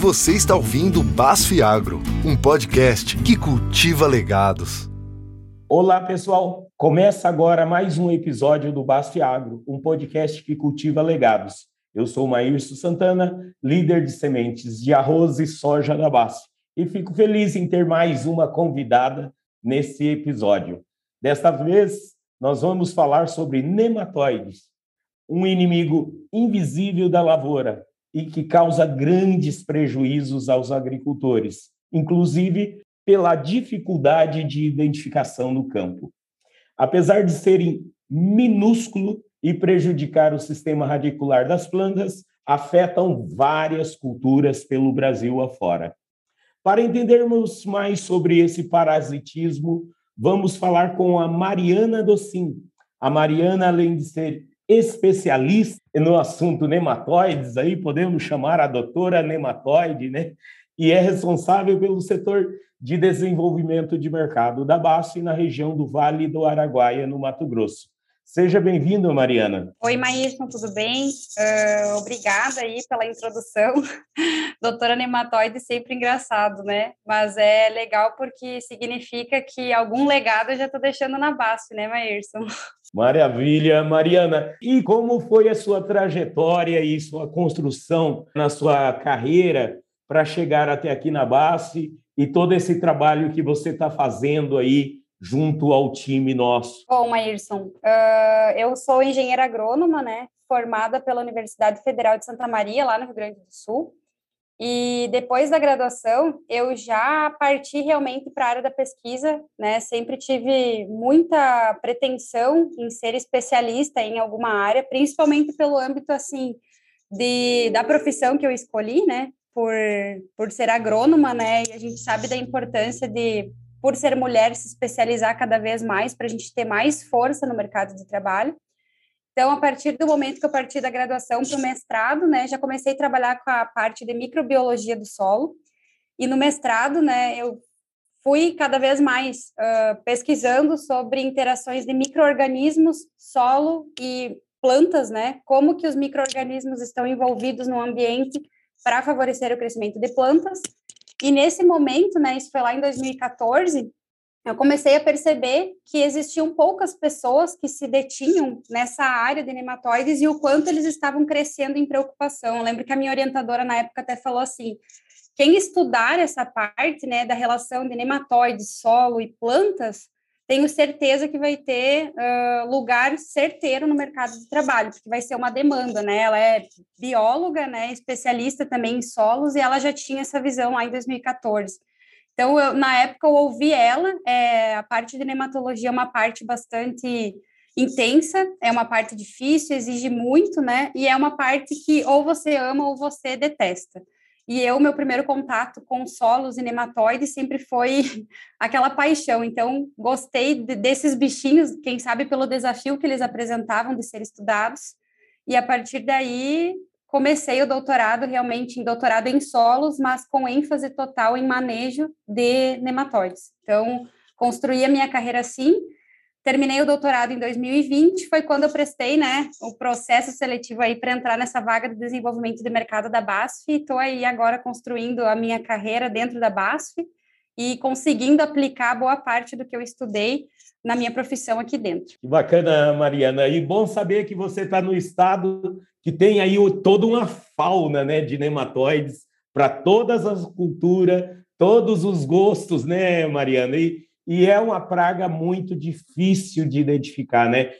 Você está ouvindo Basf Agro, um podcast que cultiva legados. Olá, pessoal. Começa agora mais um episódio do Basf Agro, um podcast que cultiva legados. Eu sou Maírcio Santana, líder de sementes de arroz e soja da Basf, e fico feliz em ter mais uma convidada nesse episódio. Desta vez, nós vamos falar sobre nematóides, um inimigo invisível da lavoura e que causa grandes prejuízos aos agricultores, inclusive pela dificuldade de identificação no campo. Apesar de serem minúsculo e prejudicar o sistema radicular das plantas, afetam várias culturas pelo Brasil afora. Para entendermos mais sobre esse parasitismo, vamos falar com a Mariana Docin. A Mariana, além de ser especialista no assunto nematóides, aí podemos chamar a doutora nematóide, né? E é responsável pelo setor de desenvolvimento de mercado da BASF na região do Vale do Araguaia, no Mato Grosso. Seja bem-vinda, Mariana. Oi, Maísson, tudo bem? Uh, obrigada aí pela introdução. Doutora Nematóide, sempre engraçado, né? Mas é legal porque significa que algum legado eu já estou deixando na base, né, Maírson? Maravilha, Mariana. E como foi a sua trajetória e sua construção na sua carreira para chegar até aqui na base e todo esse trabalho que você está fazendo aí junto ao time nosso? Bom, Maírson, uh, eu sou engenheira agrônoma, né, formada pela Universidade Federal de Santa Maria, lá no Rio Grande do Sul. E depois da graduação, eu já parti realmente para a área da pesquisa, né? Sempre tive muita pretensão em ser especialista em alguma área, principalmente pelo âmbito assim de da profissão que eu escolhi, né? Por por ser agrônoma, né? E a gente sabe da importância de por ser mulher, se especializar cada vez mais para a gente ter mais força no mercado de trabalho. Então, a partir do momento que eu parti da graduação para o mestrado, né, já comecei a trabalhar com a parte de microbiologia do solo. E no mestrado, né, eu fui cada vez mais uh, pesquisando sobre interações de microorganismos, solo e plantas, né, como que os microorganismos estão envolvidos no ambiente para favorecer o crescimento de plantas e nesse momento, né, isso foi lá em 2014, eu comecei a perceber que existiam poucas pessoas que se detinham nessa área de nematóides e o quanto eles estavam crescendo em preocupação. Eu lembro que a minha orientadora na época até falou assim: quem estudar essa parte, né, da relação de nematóides, solo e plantas, tenho certeza que vai ter uh, lugar certeiro no mercado de trabalho, porque vai ser uma demanda, né? Ela é bióloga, né, especialista também em solos, e ela já tinha essa visão lá em 2014. Então, eu, na época, eu ouvi ela, é, a parte de nematologia é uma parte bastante intensa, é uma parte difícil, exige muito, né? E é uma parte que ou você ama ou você detesta. E eu, meu primeiro contato com solos e nematóides sempre foi aquela paixão. Então, gostei de, desses bichinhos, quem sabe pelo desafio que eles apresentavam de ser estudados. E a partir daí, comecei o doutorado realmente em doutorado em solos, mas com ênfase total em manejo de nematóides. Então, construí a minha carreira assim. Terminei o doutorado em 2020, foi quando eu prestei, né, o processo seletivo aí para entrar nessa vaga de desenvolvimento de mercado da BASF. Estou aí agora construindo a minha carreira dentro da BASF e conseguindo aplicar boa parte do que eu estudei na minha profissão aqui dentro. Que bacana, Mariana. E bom saber que você está no estado que tem aí toda uma fauna né, de nematóides para todas as culturas, todos os gostos, né, Mariana? E, e é uma praga muito difícil de identificar, né?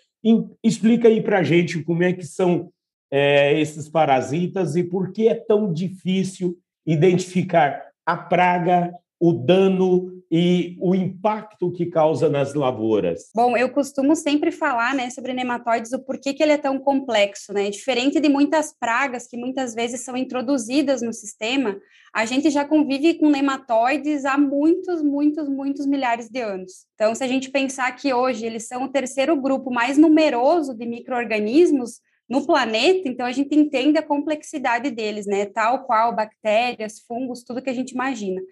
Explica aí para a gente como é que são é, esses parasitas e por que é tão difícil identificar a praga, o dano e o impacto que causa nas lavouras? Bom, eu costumo sempre falar, né, sobre nematóides, o porquê que ele é tão complexo, né? Diferente de muitas pragas que muitas vezes são introduzidas no sistema, a gente já convive com nematóides há muitos, muitos, muitos milhares de anos. Então, se a gente pensar que hoje eles são o terceiro grupo mais numeroso de microorganismos no planeta, então a gente entende a complexidade deles, né? Tal qual bactérias, fungos, tudo que a gente imagina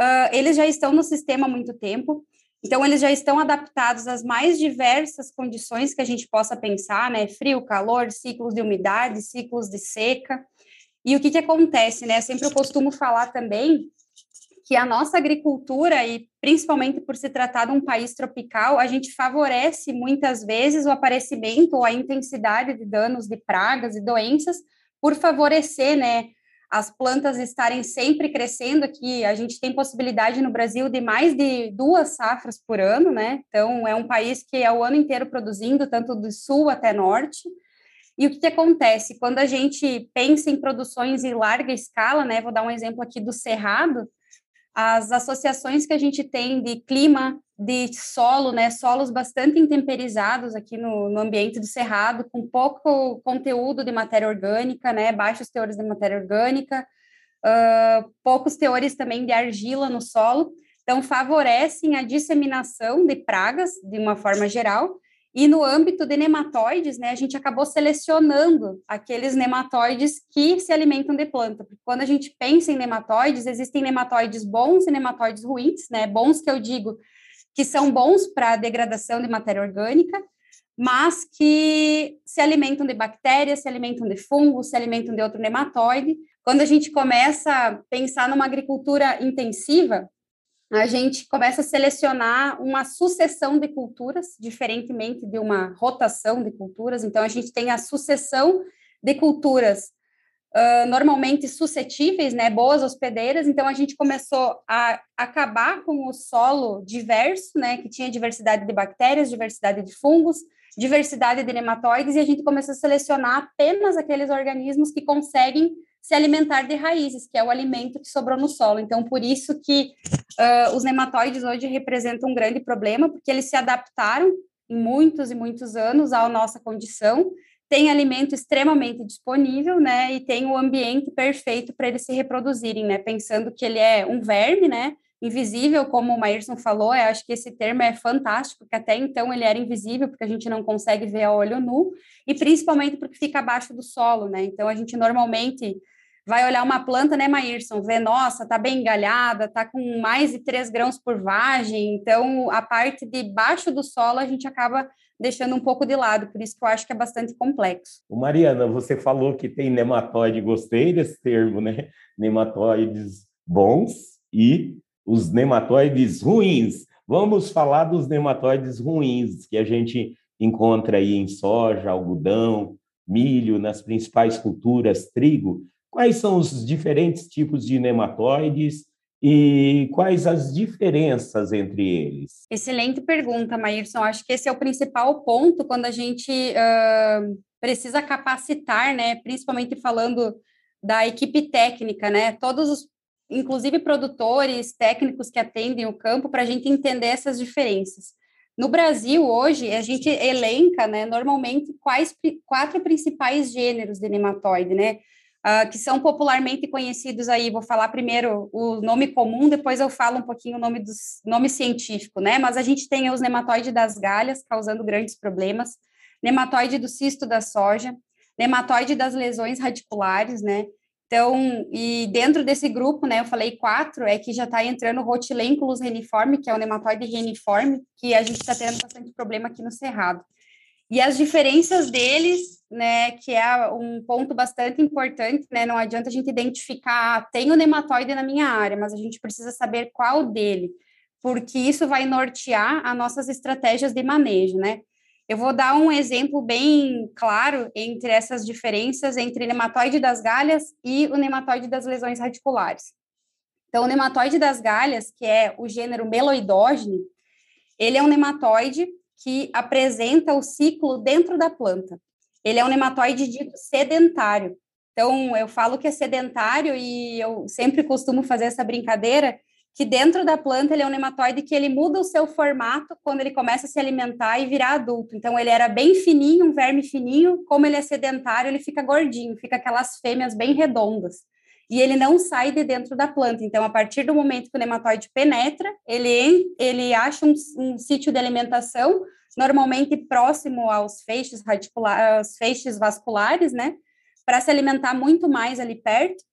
uh, eles já estão no sistema há muito tempo, então eles já estão adaptados às mais diversas condições que a gente possa pensar, né? Frio, calor, ciclos de umidade, ciclos de seca. E o que, que acontece, né? Eu sempre costumo falar também que a nossa agricultura, e principalmente por se tratar de um país tropical, a gente favorece muitas vezes o aparecimento ou a intensidade de danos de pragas e doenças por favorecer, né, as plantas estarem sempre crescendo aqui. A gente tem possibilidade no Brasil de mais de duas safras por ano, né? Então, é um país que é o ano inteiro produzindo, tanto do sul até norte. E o que, que, acontece? Quando a gente pensa em produções em larga escala, né? Vou dar um exemplo aqui do Cerrado, as associações que a gente tem de clima, de solo, né, solos bastante intemperizados aqui no, no ambiente do cerrado, com pouco conteúdo de matéria orgânica, né, baixos teores de matéria orgânica, uh, poucos teores também de argila no solo, então favorecem a disseminação de pragas de uma forma geral e no âmbito de nematóides, né, a gente acabou selecionando aqueles nematóides que se alimentam de planta. Porque quando a gente pensa em nematóides, existem nematóides bons e nematóides ruins, né? Bons que eu digo que são bons para a degradação de matéria orgânica, mas que se alimentam de bactérias, se alimentam de fungos, se alimentam de outro nematóide. Quando a gente começa a pensar numa agricultura intensiva, a gente começa a selecionar uma sucessão de culturas, diferentemente de uma rotação de culturas. Então, a gente tem a sucessão de culturas uh, normalmente suscetíveis, né, boas hospedeiras. Então, a gente começou a acabar com o solo diverso, né, que tinha diversidade de bactérias, diversidade de fungos, diversidade de nematóides, e a gente começou a selecionar apenas aqueles organismos que conseguem se alimentar de raízes, que é o alimento que sobrou no solo. Então, por isso que uh, os nematóides hoje representam um grande problema, porque eles se adaptaram em muitos e muitos anos à nossa condição, tem alimento extremamente disponível, né, e tem o ambiente perfeito para eles se reproduzirem, né, pensando que ele é um verme, né, invisível, como o Maírson falou, eu acho que esse termo é fantástico, porque até então ele era invisível, porque a gente não consegue ver a olho nu, e principalmente porque fica abaixo do solo, né? Então a gente normalmente vai olhar uma planta, né, Maírson, vê, nossa, tá bem engalhada, tá com mais de 3 grãos por vagem, então a parte de baixo do solo a gente acaba deixando um pouco de lado, por isso que eu acho que é bastante complexo. Mariana, você falou que tem nematóide, gostei desse termo, né? Nematóides bons e os nematóides ruins. Vamos falar dos nematóides ruins que a gente encontra aí em soja, algodão, milho, nas principais culturas, trigo. Quais são os diferentes tipos de nematóides e quais as diferenças entre eles? Excelente pergunta, Maírson. Acho que esse é o principal ponto quando a gente uh, precisa capacitar, né? Principalmente falando da equipe técnica, né? Todos os, inclusive produtores, técnicos que atendem o campo, para a gente entender essas diferenças. No Brasil, hoje, a gente elenca, né, normalmente, quais quatro principais gêneros de nematóide, né? uh, que são popularmente conhecidos aí. Vou falar primeiro o nome comum, depois eu falo um pouquinho o nome dos nome científico, né? Mas a gente tem os nematóides das galhas causando grandes problemas, nematóide do cisto da soja, nematóide das lesões radiculares, né? Então, e dentro desse grupo, né, eu falei quatro, é que já está entrando o Rotilenculus reniforme, que é o nematóide reniforme, que a gente está tendo bastante problema aqui no Cerrado. E as diferenças deles, né, que é um ponto bastante importante, né, não adianta a gente identificar, ah, tem o nematóide na minha área, mas a gente precisa saber qual dele, porque isso vai nortear as nossas estratégias de manejo, né. Eu vou dar um exemplo bem claro entre essas diferenças entre nematóide das galhas e o nematóide das lesões radiculares. Então, o nematóide das galhas, que é o gênero meloidógene, ele é um nematóide que apresenta o ciclo dentro da planta. Ele é um nematóide dito sedentário. Então, eu falo que é sedentário e eu sempre costumo fazer essa brincadeira que dentro da planta ele é um nematóide que ele muda o seu formato quando ele começa a se alimentar e virar adulto. Então, ele era bem fininho, um verme fininho, como ele é sedentário, ele fica gordinho, fica aquelas fêmeas bem redondas e ele não sai de dentro da planta. Então, a partir do momento que o nematóide penetra, ele, ele acha um, um sítio de alimentação, normalmente próximo aos feixes radiculares, feixes vasculares, né? Para se alimentar muito mais ali perto,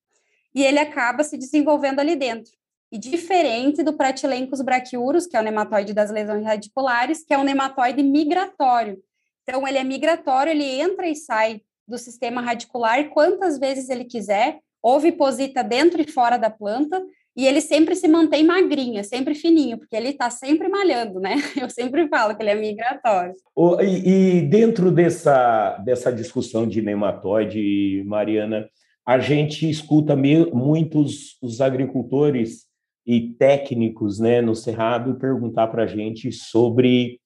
e ele acaba se desenvolvendo ali dentro. E diferente do Pratilencos brachiurus, que é o nematóide das lesões radiculares, que é um nematóide migratório. Então, ele é migratório, ele entra e sai do sistema radicular quantas vezes ele quiser, oviposita dentro e fora da planta, e ele sempre se mantém magrinho, sempre fininho, porque ele está sempre malhando, né? Eu sempre falo que ele é migratório. Oh, e, e, dentro dessa, dessa discussão de nematóide, Mariana, a gente escuta muitos os agricultores e técnicos né, no Cerrado perguntar para a gente sobre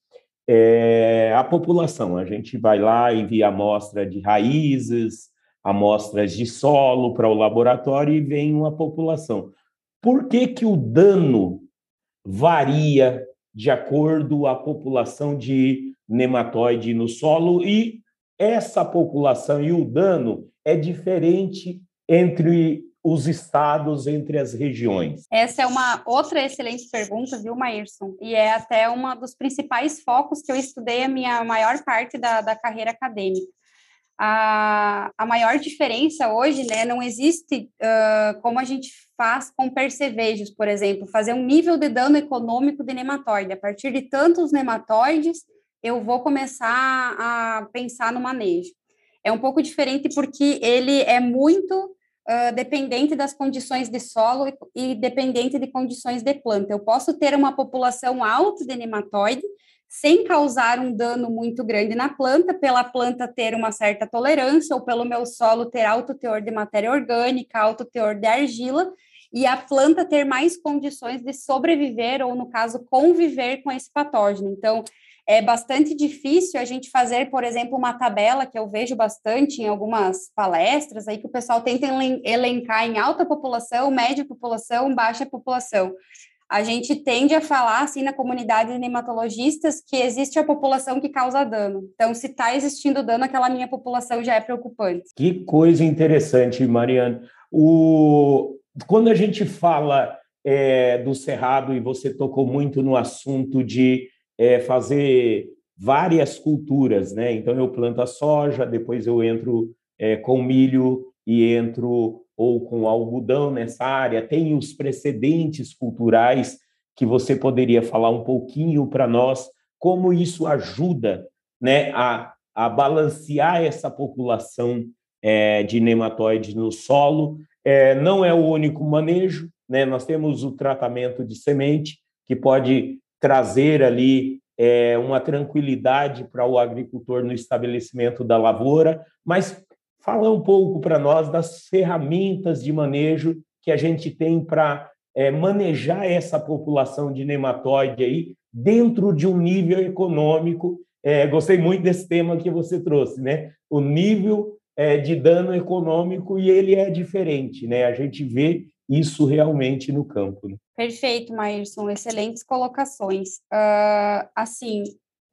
é, a população. A gente vai lá, envia amostra de raízes, amostras de solo para o laboratório e vem uma população. Por que, que o dano varia de acordo com a população de nematóide no solo e essa população e o dano é diferente entre os estados, entre as regiões? Essa é uma outra excelente pergunta, viu, Maírson? E é até um dos principais focos que eu estudei a minha maior parte da, da carreira acadêmica a, a maior diferença hoje, né, não existe uh, como a gente faz com percevejos, por exemplo, fazer um nível de dano econômico de nematóide. A partir de tantos nematóides, eu vou começar a pensar no manejo. É um pouco diferente porque ele é muito uh, dependente das condições de solo e, e dependente de condições de planta. Eu posso ter uma população alta de nematóide, sem causar um dano muito grande na planta, pela planta ter uma certa tolerância, ou pelo meu solo ter alto teor de matéria orgânica, alto teor de argila, e a planta ter mais condições de sobreviver, ou no caso, conviver com esse patógeno. Então, é bastante difícil a gente fazer, por exemplo, uma tabela que eu vejo bastante em algumas palestras aí que o pessoal tenta elencar em alta população, média população, baixa população a gente tende a falar, assim, na comunidade de nematologistas, que existe a população que causa dano. Então, se está existindo dano, aquela minha população já é preocupante. Que coisa interessante, Mariana. O... Quando a gente fala é, do cerrado, e você tocou muito no assunto de é, fazer várias culturas, né? Então, eu planto a soja, depois eu entro é, com milho e entro ou com algodão nessa área? Tem os precedentes culturais que você poderia falar um pouquinho para nós, como isso ajuda né, a, a balancear essa população é, de nematóides no solo. É, não é o único manejo, né? nós temos o tratamento de semente, que pode trazer ali é, uma tranquilidade para o agricultor no estabelecimento da lavoura, mas Fala um pouco para nós das ferramentas de manejo que a gente tem para é, manejar essa população de nematóide aí dentro de um nível econômico. É, gostei muito desse tema que você trouxe, né? O nível é, de dano econômico e ele é diferente, né? A gente vê isso realmente no campo. Né? Perfeito, Maírson, excelentes colocações. Uh, assim,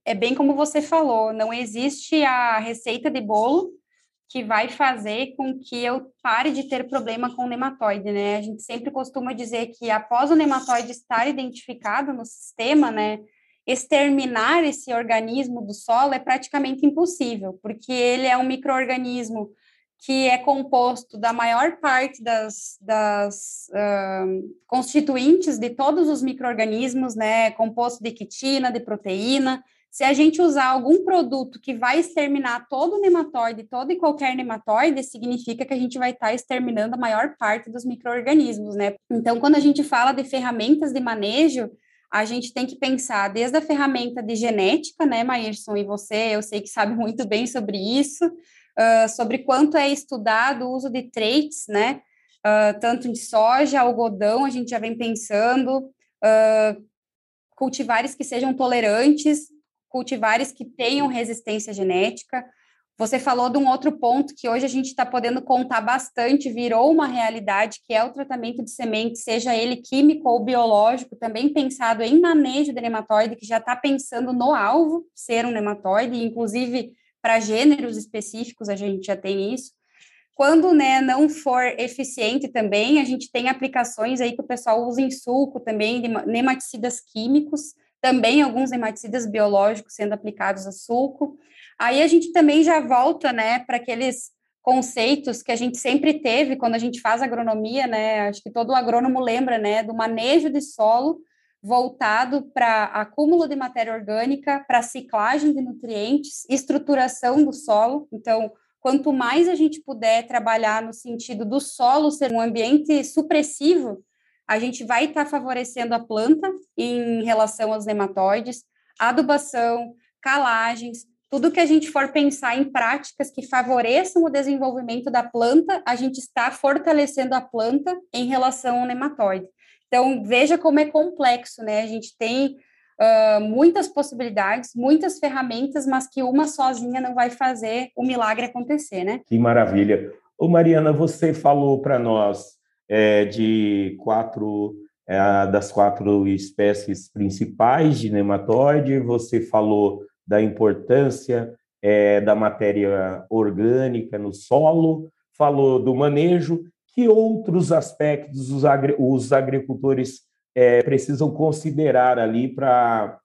é bem como você falou, não existe a receita de bolo que vai fazer com que eu pare de ter problema com o nematóide, né? A gente sempre costuma dizer que após o nematóide estar identificado no sistema, né, exterminar esse organismo do solo é praticamente impossível, porque ele é um microorganismo que é composto da maior parte das, das uh, constituintes de todos os microorganismos, né, composto de quitina, de proteína, se a gente usar algum produto que vai exterminar todo nematóide, todo e qualquer nematóide, significa que a gente vai estar exterminando a maior parte dos micro-organismos, né? Então, quando a gente fala de ferramentas de manejo, a gente tem que pensar desde a ferramenta de genética, né, Maírson, e você, eu sei que sabe muito bem sobre isso, uh, sobre quanto é estudado o uso de traits, né, uh, tanto em soja, algodão, a gente já vem pensando, uh, cultivares que sejam tolerantes, cultivares que tenham resistência genética. Você falou de um outro ponto que hoje a gente está podendo contar bastante, virou uma realidade, que é o tratamento de semente, seja ele químico ou biológico, também pensado em manejo de nematóide, que já está pensando no alvo ser um nematóide, inclusive para gêneros específicos a gente já tem isso. Quando né, não for eficiente também, a gente tem aplicações aí que o pessoal usa em suco também, nematicidas químicos, também alguns hematicidas biológicos sendo aplicados a suco. Aí a gente também já volta, né, para aqueles conceitos que a gente sempre teve quando a gente faz agronomia, né? Acho que todo agrônomo lembra, né, do manejo de solo voltado para acúmulo de matéria orgânica, para ciclagem de nutrientes, estruturação do solo. Então, quanto mais a gente puder trabalhar no sentido do solo ser um ambiente supressivo, a gente vai estar tá favorecendo a planta em relação aos nematóides, adubação, calagens, tudo que a gente for pensar em práticas que favoreçam o desenvolvimento da planta, a gente está fortalecendo a planta em relação ao nematóide. Então, veja como é complexo, né? A gente tem uh, muitas possibilidades, muitas ferramentas, mas que uma sozinha não vai fazer o milagre acontecer, né? Que maravilha. Ô, Mariana, você falou para nós é, de quatro é, das quatro espécies principais de nematóide, você falou da importância é, da matéria orgânica no solo, falou do manejo, que outros aspectos os, agri os agricultores é, precisam considerar ali para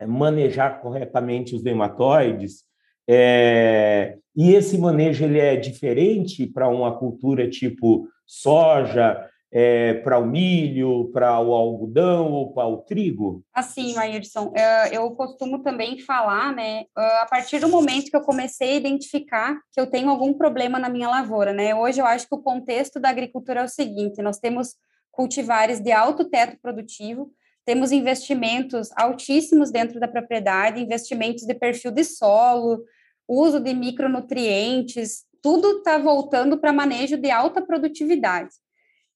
é, manejar corretamente os nematóides. É, e esse manejo ele é diferente para uma cultura tipo soja, é, para o milho, para o algodão ou para o trigo? Assim, Maírson, é, eu costumo também falar, né, a partir do momento que eu comecei a identificar que eu tenho algum problema na minha lavoura, né, hoje eu acho que o contexto da agricultura é o seguinte, nós temos cultivares de alto teto produtivo, temos investimentos altíssimos dentro da propriedade, investimentos de perfil de solo, uso de micronutrientes, tudo está voltando para manejo de alta produtividade.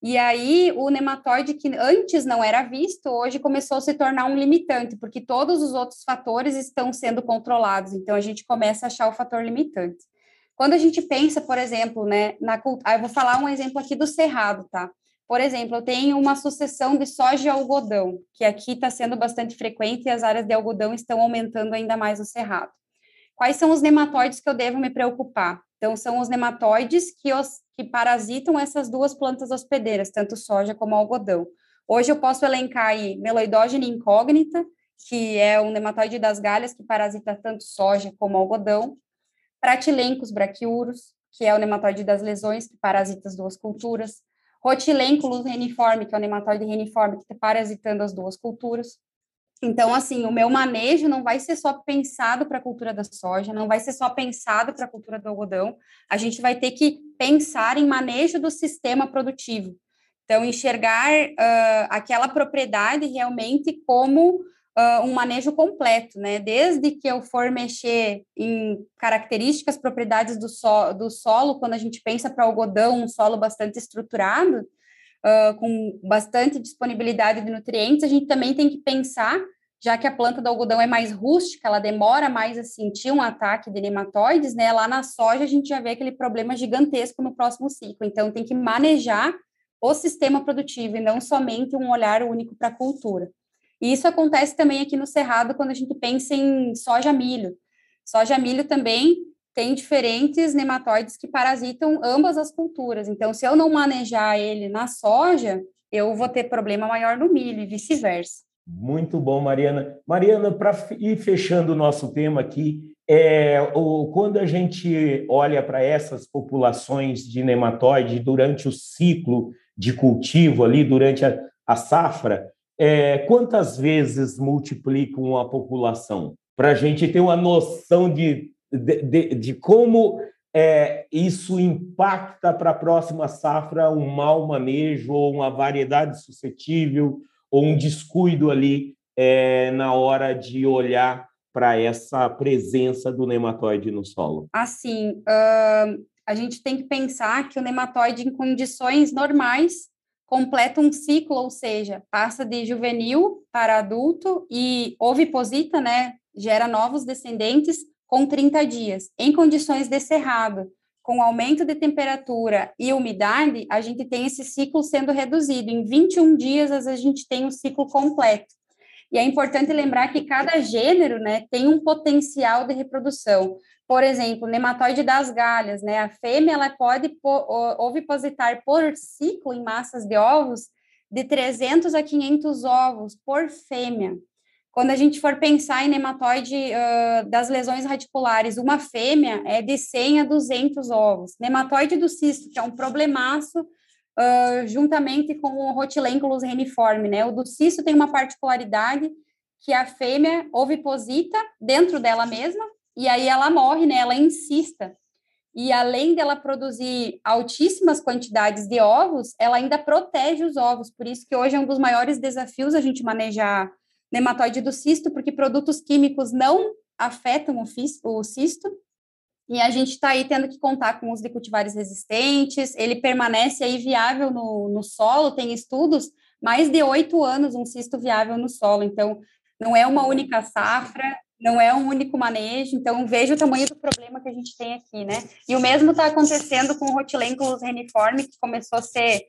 E aí, o nematóide que antes não era visto, hoje começou a se tornar um limitante, porque todos os outros fatores estão sendo controlados. Então, a gente começa a achar o fator limitante. Quando a gente pensa, por exemplo, né, na ah, eu vou falar um exemplo aqui do cerrado, tá? Por exemplo, eu tenho uma sucessão de soja e algodão, que aqui está sendo bastante frequente e as áreas de algodão estão aumentando ainda mais no cerrado. Quais são os nematóides que eu devo me preocupar? Então, são os nematóides que, os, que parasitam essas duas plantas hospedeiras, tanto soja como algodão. Hoje eu posso elencar aí meloidógena incógnita, que é um nematóide das galhas que parasita tanto soja como algodão, pratilencos braquiuros, que é o nematóide das lesões que parasita as duas culturas, rotilênculos reniforme, que é o nematóide reniforme que está parasitando as duas culturas, então, assim, o meu manejo não vai ser só pensado para a cultura da soja, não vai ser só pensado para a cultura do algodão, a gente vai ter que pensar em manejo do sistema produtivo. Então, enxergar uh, aquela propriedade realmente como uh, um manejo completo, né? Desde que eu for mexer em características, propriedades do, so do solo, quando a gente pensa para algodão, um solo bastante estruturado, uh, com bastante disponibilidade de nutrientes, a gente também tem que pensar, já que a planta do algodão é mais rústica, ela demora mais a sentir um ataque de nematóides, né? Lá na soja a gente já vê aquele problema gigantesco no próximo ciclo. Então tem que manejar o sistema produtivo e não somente um olhar único para a cultura. E isso acontece também aqui no Cerrado quando a gente pensa em soja-milho. Soja-milho também tem diferentes nematóides que parasitam ambas as culturas. Então, se eu não manejar ele na soja, eu vou ter problema maior no milho e vice-versa. Muito bom, Mariana. Mariana, para ir fechando o nosso tema aqui, é, o, quando a gente olha para essas populações de nematóide durante o ciclo de cultivo ali, durante a, a safra, é, quantas vezes multiplicam a população? Para a gente ter uma noção de de, de, de como é, isso impacta para a próxima safra um mau manejo ou uma variedade suscetível ou um descuido ali é, na hora de olhar para essa presença do nematóide no solo? Assim, uh, a gente tem que pensar que o nematóide, em condições normais, completa um ciclo, ou seja, passa de juvenil para adulto e oviposita, né, gera novos descendentes com 30 dias. Em condições de cerrado, com aumento de temperatura e umidade, a gente tem esse ciclo sendo reduzido. Em 21 dias, às vezes, a gente tem um ciclo completo. E é importante lembrar que cada gênero né, tem um potencial de reprodução. Por exemplo, nematóide das galhas, né? A fêmea ela pode ovipositar por ciclo em massas de ovos de 300 a 500 ovos por fêmea. Quando a gente for pensar em nematóide uh, das lesões radiculares, uma fêmea é de 100 a 200 ovos. Nematóide do cisto, que é um problemaço, uh, juntamente com o Rotilânculos reniforme, né? O do cisto tem uma particularidade que a fêmea oviposita dentro dela mesma, e aí ela morre, né? Ela insista. e além dela produzir altíssimas quantidades de ovos, ela ainda protege os ovos. Por isso que hoje é um dos maiores desafios a gente manejar nematóide do cisto, porque produtos químicos não afetam o, cisto. E a gente está aí tendo que contar com os cultivares resistentes, ele permanece aí viável no, no solo, tem estudos, mais de oito anos um cisto viável no solo. Então, não é uma única safra, não é um único manejo, então veja o tamanho do problema que a gente tem aqui, né? E o mesmo está acontecendo com o Rotilenculus reniforme, que começou a ser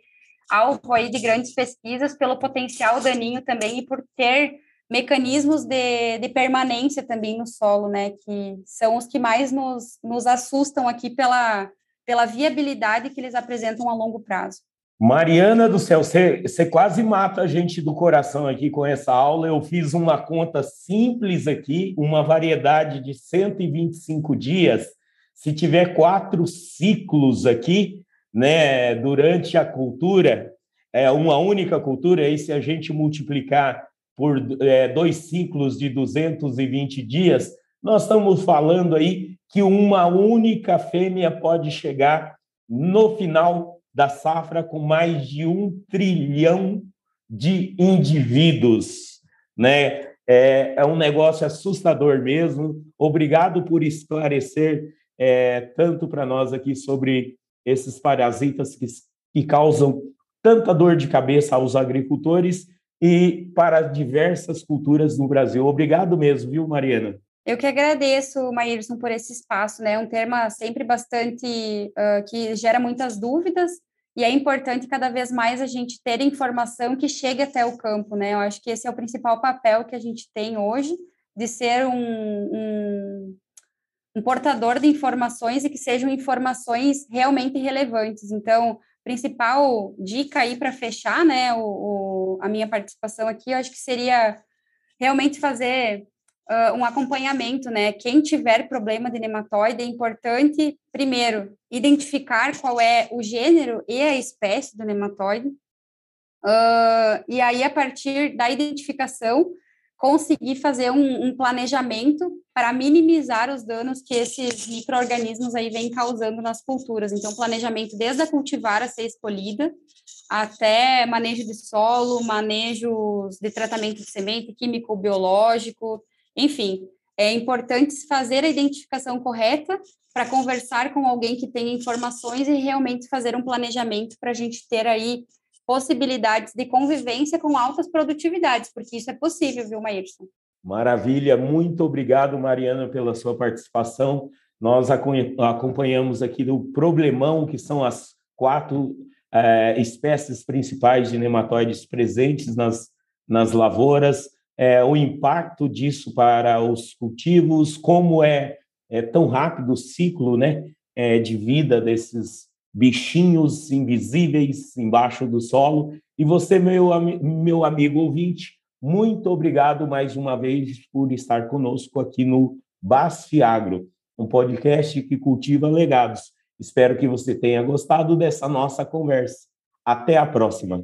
alvo aí de grandes pesquisas pelo potencial daninho também e por ter mecanismos de, de permanência também no solo, né? Que são os que mais nos, nos assustam aqui pela, pela viabilidade que eles apresentam a longo prazo. Mariana do céu, você quase mata a gente do coração aqui com essa aula. Eu fiz uma conta simples aqui, uma variedade de 125 dias. Se tiver quatro ciclos aqui, né, durante a cultura, é uma única cultura, e se a gente multiplicar por é, dois ciclos de 220 dias, nós estamos falando aí que uma única fêmea pode chegar no final da safra com mais de um trilhão de indivíduos, né? É, é um negócio assustador mesmo. Obrigado por esclarecer é, tanto para nós aqui sobre esses parasitas que, que causam tanta dor de cabeça aos agricultores e para diversas culturas no Brasil. Obrigado mesmo, viu, Mariana? Eu que agradeço, Maírson, por esse espaço, né? É um tema sempre bastante uh, que gera muitas dúvidas e é importante cada vez mais a gente ter informação que chegue até o campo, né? Eu acho que esse é o principal papel que a gente tem hoje, de ser um, um, um portador de informações e que sejam informações realmente relevantes. Então, principal dica aí para fechar, né, o, o, a minha participação aqui, eu acho que seria realmente fazer uh, um acompanhamento, né? Quem tiver problema de nematóide, é importante, primeiro, identificar qual é o gênero e a espécie do nematóide. Uh, e aí, a partir da identificação, conseguir fazer um, um planejamento para minimizar os danos que esses micro-organismos aí vêm causando nas culturas. Então, planejamento desde a cultivar a ser escolhida, até manejo de solo, manejos de tratamento de semente, químico, biológico, enfim, é importante fazer a identificação correta para conversar com alguém que tenha informações e realmente fazer um planejamento para a gente ter aí possibilidades de convivência com altas produtividades, porque isso é possível, viu, Maírson? Maravilha, muito obrigado, Mariana, pela sua participação. Nós acompanhamos aqui do problemão, que são as quatro é, espécies principais de nematóides presentes nas, nas lavouras é, o impacto disso para os cultivos, como é, é tão rápido o ciclo né, é, de vida desses bichinhos invisíveis embaixo do solo. E você, meu, meu amigo ouvinte, muito obrigado mais uma vez por estar conosco aqui no Basfiagro, um podcast que cultiva legados. Espero que você tenha gostado dessa nossa conversa. Até a próxima.